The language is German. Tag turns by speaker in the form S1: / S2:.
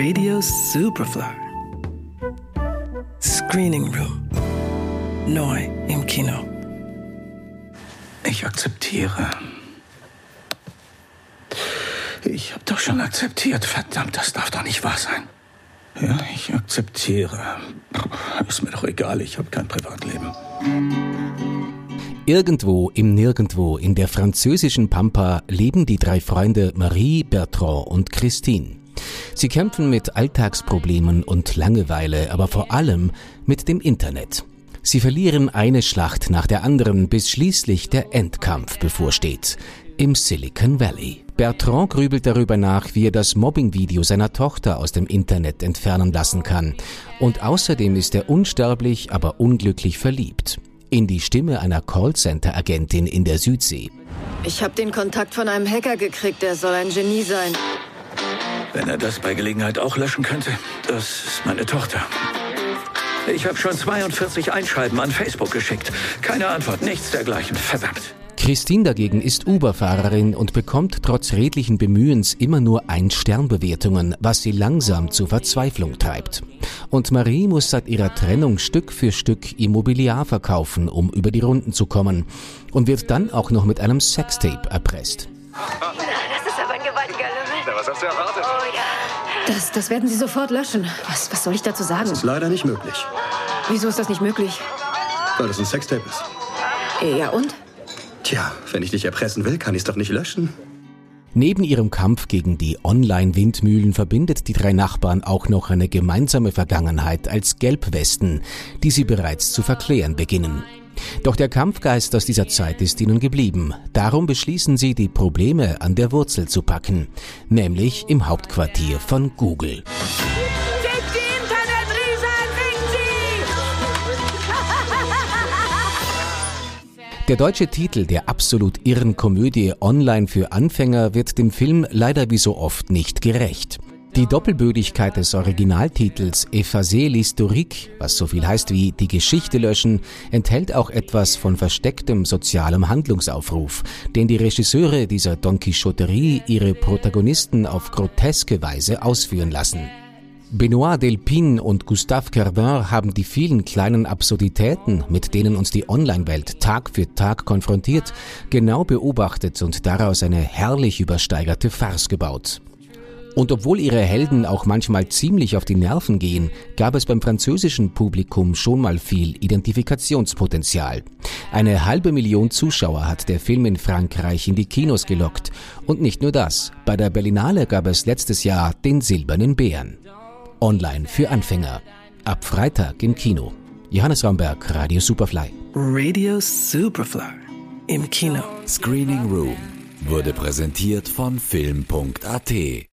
S1: Radio Superfly. Screening Room. Neu im Kino.
S2: Ich akzeptiere. Ich habe doch schon akzeptiert. Verdammt, das darf doch nicht wahr sein. Ja, ich akzeptiere. Ist mir doch egal, ich habe kein Privatleben.
S3: Irgendwo im Nirgendwo in der französischen Pampa leben die drei Freunde Marie, Bertrand und Christine. Sie kämpfen mit Alltagsproblemen und Langeweile, aber vor allem mit dem Internet. Sie verlieren eine Schlacht nach der anderen, bis schließlich der Endkampf bevorsteht. Im Silicon Valley. Bertrand grübelt darüber nach, wie er das Mobbing-Video seiner Tochter aus dem Internet entfernen lassen kann. Und außerdem ist er unsterblich, aber unglücklich verliebt in die Stimme einer Callcenter-Agentin in der Südsee.
S4: Ich habe den Kontakt von einem Hacker gekriegt, der soll ein Genie sein.
S2: Wenn er das bei Gelegenheit auch löschen könnte, das ist meine Tochter. Ich habe schon 42 Einschreiben an Facebook geschickt. Keine Antwort, nichts dergleichen. Verdammt.
S3: Christine dagegen ist Uber-Fahrerin und bekommt trotz redlichen Bemühens immer nur Ein-Stern-Bewertungen, was sie langsam zur Verzweiflung treibt. Und Marie muss seit ihrer Trennung Stück für Stück Immobiliar verkaufen, um über die Runden zu kommen und wird dann auch noch mit einem Sextape erpresst.
S5: Na, was hast du erwartet?
S6: Oh ja.
S4: Das, das werden Sie sofort löschen. Was, was soll ich dazu sagen?
S7: Das ist leider nicht möglich,
S4: Wieso ist das nicht möglich?
S7: weil es ein Sextape ist.
S4: Ja, und?
S7: Tja, wenn ich dich erpressen will, kann ich es doch nicht löschen.
S3: Neben ihrem Kampf gegen die Online-Windmühlen verbindet die drei Nachbarn auch noch eine gemeinsame Vergangenheit als Gelbwesten, die sie bereits zu verklären beginnen. Doch der Kampfgeist aus dieser Zeit ist ihnen geblieben. Darum beschließen sie, die Probleme an der Wurzel zu packen, nämlich im Hauptquartier von Google. Der deutsche Titel der absolut irren Komödie Online für Anfänger wird dem Film leider wie so oft nicht gerecht. Die Doppelbödigkeit des Originaltitels Effacer l'historique, was so viel heißt wie die Geschichte löschen, enthält auch etwas von verstecktem sozialem Handlungsaufruf, den die Regisseure dieser Don Quixoterie ihre Protagonisten auf groteske Weise ausführen lassen. Benoit Delpine und Gustave Cardin haben die vielen kleinen Absurditäten, mit denen uns die Online-Welt Tag für Tag konfrontiert, genau beobachtet und daraus eine herrlich übersteigerte Farce gebaut. Und obwohl ihre Helden auch manchmal ziemlich auf die Nerven gehen, gab es beim französischen Publikum schon mal viel Identifikationspotenzial. Eine halbe Million Zuschauer hat der Film in Frankreich in die Kinos gelockt. Und nicht nur das, bei der Berlinale gab es letztes Jahr den Silbernen Bären. Online für Anfänger. Ab Freitag im Kino. Johannes Raumberg, Radio Superfly.
S1: Radio Superfly. Im Kino.
S8: Screening Room wurde präsentiert von Film.at.